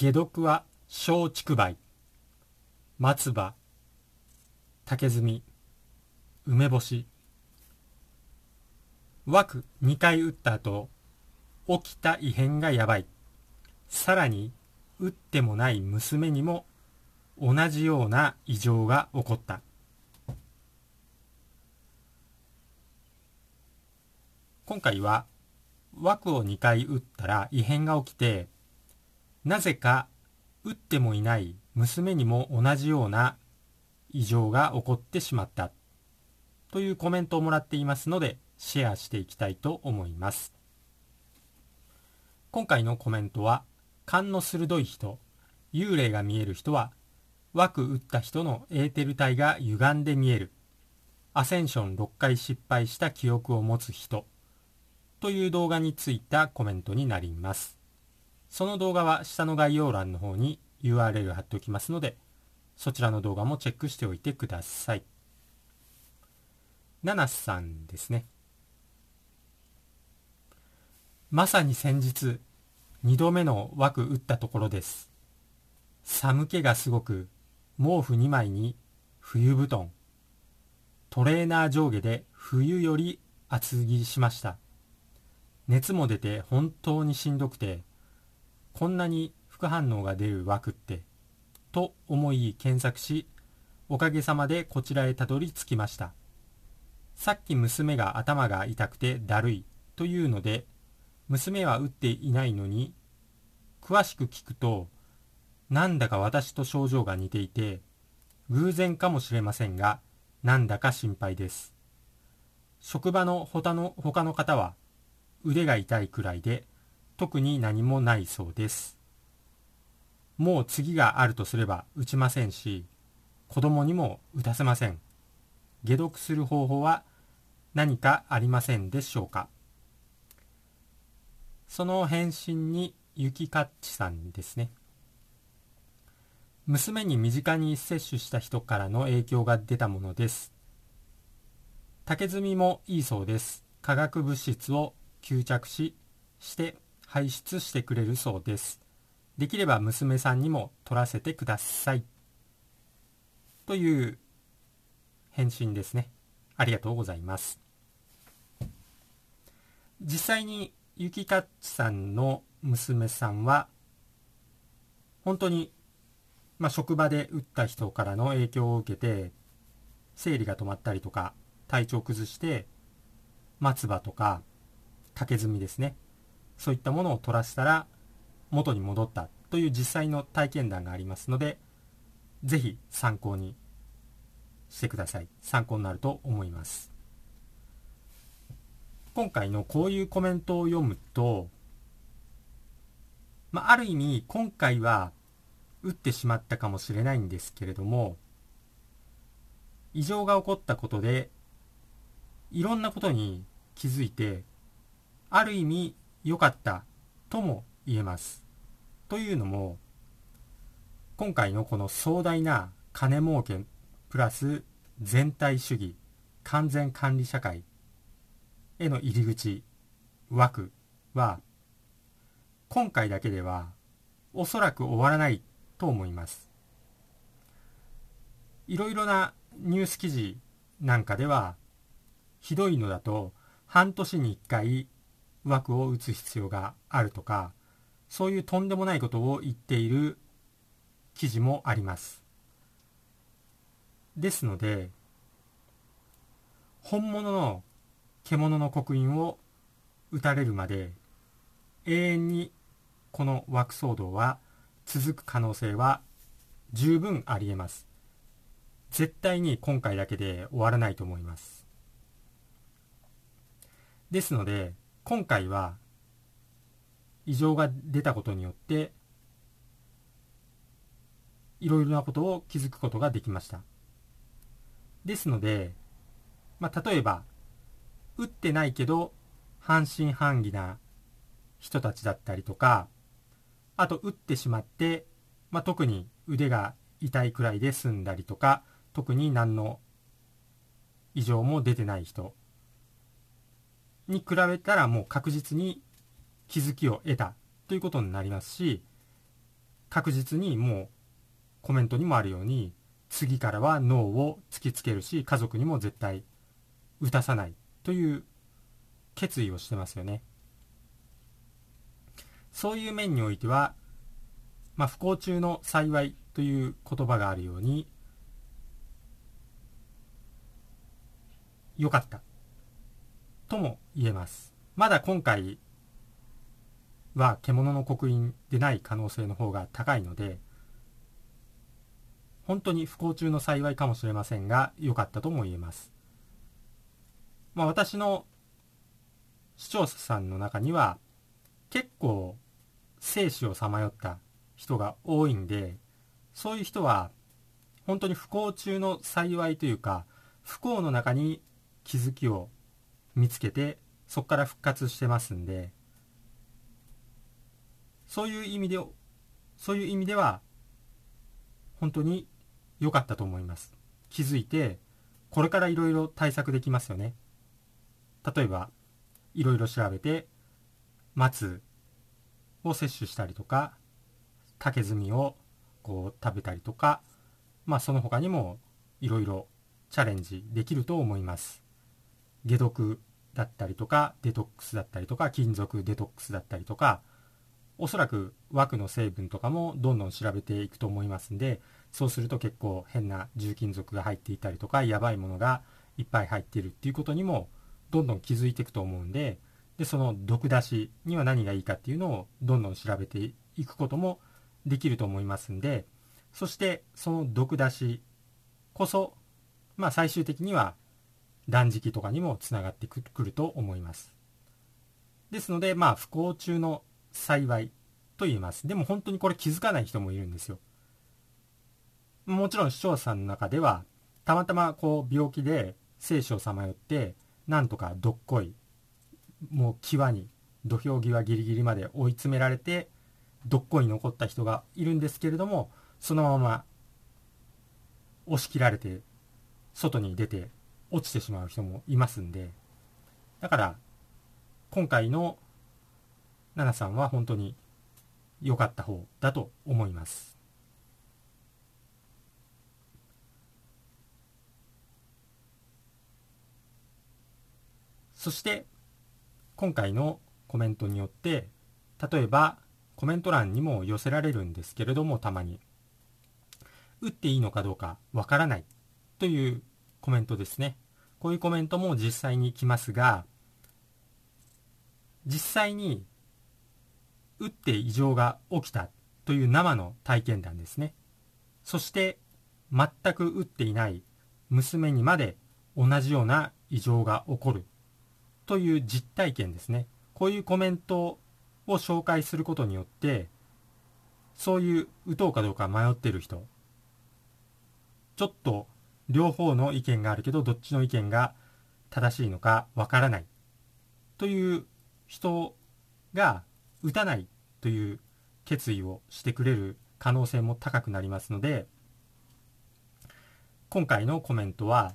解毒は小竹梅松葉竹炭梅干し。枠2回打った後起きた異変がやばい。さらに打ってもない娘にも同じような異常が起こった。今回は枠を2回打ったら異変が起きてなぜか打ってもいない娘にも同じような異常が起こってしまった。というコメントをもらっていますのでシェアしていきたいと思います。今回のコメントは勘の鋭い人幽霊が見える人は枠打った人のエーテル体が歪んで見えるアセンション6回失敗した記憶を持つ人という動画についたコメントになります。その動画は下の概要欄の方に URL 貼っておきますのでそちらの動画もチェックしておいてください。ナナスさんですね。まさに先日2度目の枠打ったところです。寒気がすごく毛布2枚に冬布団トレーナー上下で冬より厚着しました。熱も出て本当にしんどくてこんなに副反応が出る枠ってと思い検索しおかげさまでこちらへたどり着きました。さっき娘が頭が痛くてだるいというので娘は打っていないのに詳しく聞くとなんだか私と症状が似ていて偶然かもしれませんがなんだか心配です。職場の他の他の方は腕が痛いくらいで特に何もないそうです。もう次があるとすれば打ちませんし子供にも打たせません。解毒する方法は何かありませんでしょうか。その返信にゆきかっちさんですね。娘に身近に接種した人からの影響が出たものです。竹炭もいいそうです。化学物質を吸着しして排出してくれるそうです。できれば娘さんにも取らせてください。という返信ですね。ありがとうございます。実際にゆきかっちさんの娘さんは本当に、まあ、職場で打った人からの影響を受けて生理が止まったりとか体調崩して松葉とか竹炭ですねそういったものを取らせたら元に戻ったという実際の体験談がありますので、ぜひ参考にしてください。参考になると思います。今回のこういうコメントを読むと、まあ、ある意味今回は打ってしまったかもしれないんですけれども、異常が起こったことで、いろんなことに気づいて、ある意味良かったとも言えます。というのも、今回のこの壮大な金儲けプラス全体主義完全管理社会への入り口枠は今回だけではおそらく終わらないと思いますいろいろなニュース記事なんかではひどいのだと半年に1回枠を打つ必要があるとか、そういうとんでもないことを言っている記事もあります。ですので、本物の獣の刻印を打たれるまで永遠にこの枠騒動は続く可能性は十分ありえます。絶対に今回だけで終わらないと思います。ですので、今回は異常が出たことによっていろいろなことを気づくことができました。ですので、まあ、例えば打ってないけど半信半疑な人たちだったりとかあと打ってしまって、まあ、特に腕が痛いくらいで済んだりとか特に何の異常も出てない人に比べたらもう確実に気づきを得たということになりますし確実にもうコメントにもあるように次からはノーを突きつけるし家族にも絶対打たさないという決意をしてますよね。そういう面においては、まあ、不幸中の幸いという言葉があるように良かった。とも言えます。まだ今回は獣の刻印でない可能性の方が高いので本当に不幸中の幸いかもしれませんが良かったとも言えます、まあ、私の視聴者さんの中には結構生死をさまよった人が多いんでそういう人は本当に不幸中の幸いというか不幸の中に気づきを見つけてそこから復活してますんでそういう意味でそういう意味では本当に良かったと思います。気づいてこれからいろいろ対策できますよね。例えばいろいろ調べて松を摂取したりとか竹炭をこう食べたりとかまあその他にもいろいろチャレンジできると思います。解毒だったりとかデトックスだったりとか金属デトックスだったりとかおそらく枠の成分とかもどんどん調べていくと思いますんでそうすると結構変な重金属が入っていたりとかやばいものがいっぱい入っているっていうことにもどんどん気づいていくと思うんででその毒出しには何がいいかっていうのをどんどん調べていくこともできると思いますんでそしてその毒出しこそまあ最終的には断食とかにもつながってくると思います。ですのでまあ不幸中の幸いと言います。でも本当にこれ気づかない人もいるんですよ。もちろん視聴者さんの中ではたまたまこう病気で生死をさまよってなんとかどっこいもう際に土俵際ギリギリまで追い詰められてどっこい残った人がいるんですけれどもそのまま押し切られて外に出て落ちてしまう人もいますんでだから今回の奈々さんは本当に良かった方だと思います。そして今回のコメントによって例えばコメント欄にも寄せられるんですけれどもたまに打っていいのかどうかわからないというコメントですね。こういうコメントも実際に来ますが実際に打って異常が起きたという生の体験談ですね。そして全く打っていない娘にまで同じような異常が起こるという実体験ですね。こういうコメントを紹介することによってそういう打とうかどうか迷ってる人ちょっと両方の意見があるけどどっちの意見が正しいのかわからないという人が打たないという決意をしてくれる可能性も高くなりますので今回のコメントは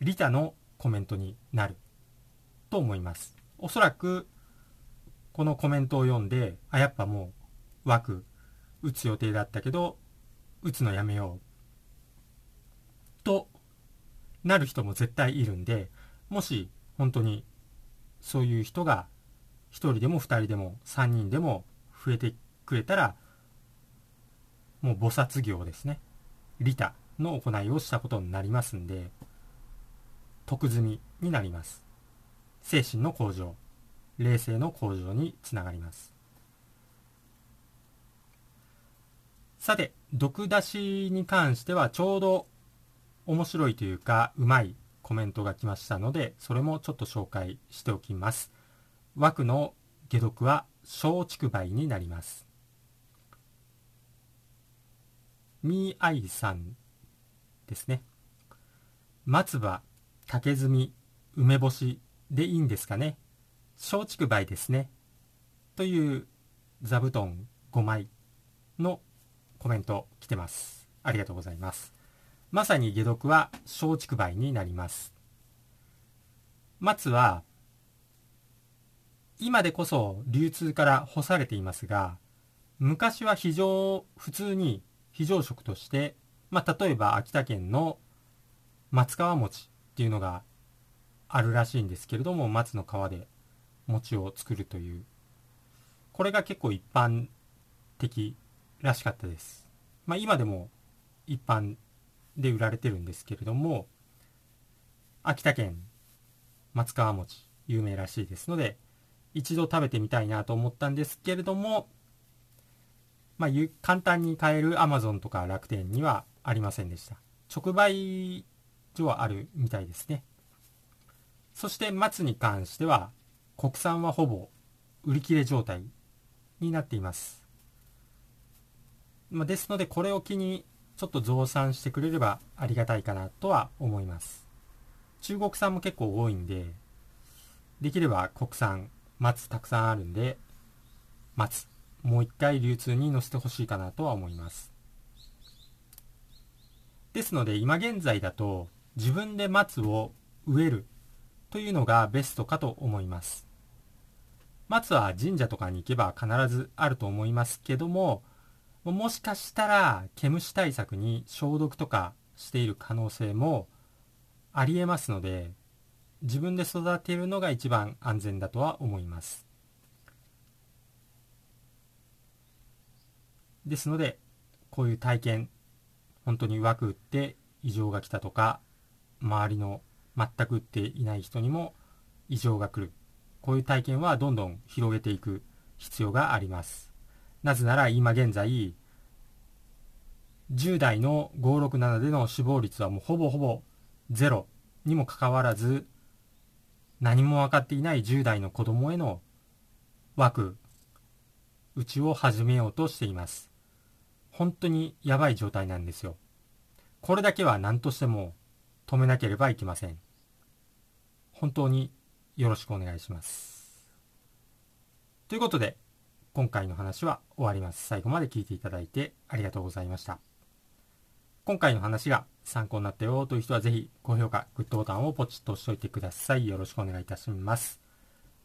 リタのコメントになると思います。おそらく、このコメントを読んで、あ、やっぱもう枠打つ予定だったけど、打つのやめよう。となる人も絶対いるんで、もし本当にそういう人が1人でも2人でも3人でも増えてくれたら、もう菩薩業ですね。利他の行いをしたことになりますんで、得済みになります。精神の向上冷静の向上につながりますさて毒出しに関してはちょうど面白いというかうまいコメントが来ましたのでそれもちょっと紹介しておきます枠の解毒は松竹梅になりますみーあいさんですね松葉竹炭梅干しでいいんですかね。松竹梅ですね。という座布団5枚のコメント来てます。ありがとうございます。まさに解毒は松竹梅になります。松は今でこそ流通から干されていますが、昔は非常、普通に非常食として、まあ、例えば秋田県の松川餅っていうのがあるらしいんですけれども、松の皮で餅を作るという。これが結構一般的らしかったです。まあ、今でも一般で売られてるんですけれども、秋田県松川餅有名らしいですので、一度食べてみたいなと思ったんですけれども、まあ、簡単に買える Amazon とか楽天にはありませんでした。直売所はあるみたいですね。そして松に関しては国産はほぼ売り切れ状態になっています。まあ、ですのでこれを機にちょっと増産してくれればありがたいかなとは思います。中国産も結構多いんで、できれば国産、松たくさんあるんで、松もう一回流通に乗せてほしいかなとは思います。ですので今現在だと自分で松を植えるというのがベストかと思います。松は神社とかに行けば必ずあると思いますけども、もしかしたら毛虫対策に消毒とかしている可能性もありえますので、自分で育てるのが一番安全だとは思います。ですので、こういう体験、本当に枠打って異常が来たとか、周りの全く打っていない人にも異常が来る。こういう体験はどんどん広げていく必要があります。なぜなら今現在、10代の567での死亡率はもうほぼほぼゼロにもかかわらず、何も分かっていない10代の子供への枠、打ちを始めようとしています。本当にやばい状態なんですよ。これだけは何としても止めなければいけません。本当によろしくお願いします。ということで、今回の話は終わります。最後まで聞いていただいてありがとうございました。今回の話が参考になったよという人はぜひ高評価、グッドボタンをポチッと押しておいてください。よろしくお願いいたします。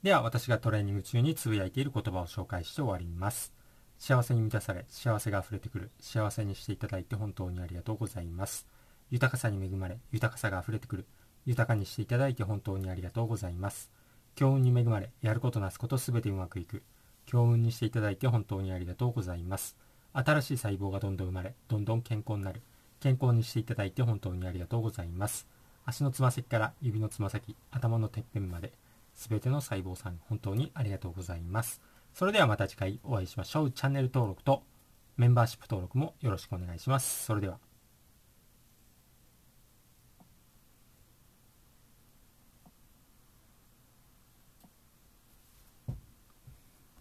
では私がトレーニング中につぶやいている言葉を紹介して終わります。幸せに満たされ、幸せが溢れてくる、幸せにしていただいて本当にありがとうございます。豊かさに恵まれ、豊かさが溢れてくる、豊かにしていただいて本当にありがとうございます。強運に恵まれ、やることなすことすべてうまくいく、強運にしていただいて本当にありがとうございます。新しい細胞がどんどん生まれ、どんどん健康になる、健康にしていただいて本当にありがとうございます。足のつま先から指のつま先、頭のてっぺんまで、すべての細胞さん本当にありがとうございます。それではまた次回お会いしましょう。チャンネル登録とメンバーシップ登録もよろしくお願いします。それでは。